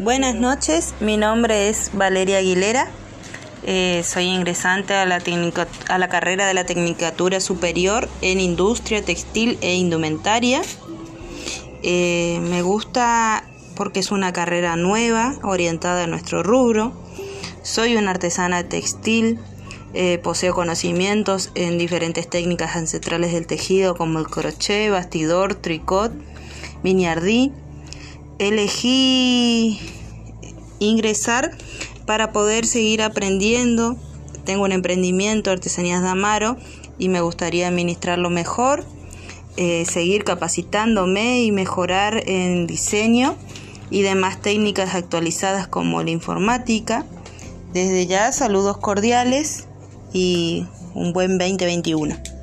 Buenas noches, mi nombre es Valeria Aguilera. Eh, soy ingresante a la, carrera de la Tecnicatura Superior en Industria Textil e Indumentaria. Eh, me gusta porque es una carrera nueva, orientada a nuestro rubro. Soy una artesana textil, eh, poseo conocimientos en diferentes técnicas ancestrales del tejido como el crochet, bastidor, tricot, miniardí. Elegí ingresar para poder seguir aprendiendo. Tengo un emprendimiento, Artesanías de Amaro, y me gustaría administrarlo mejor, eh, seguir capacitándome y mejorar en diseño y demás técnicas actualizadas como la informática. Desde ya, saludos cordiales y un buen 2021.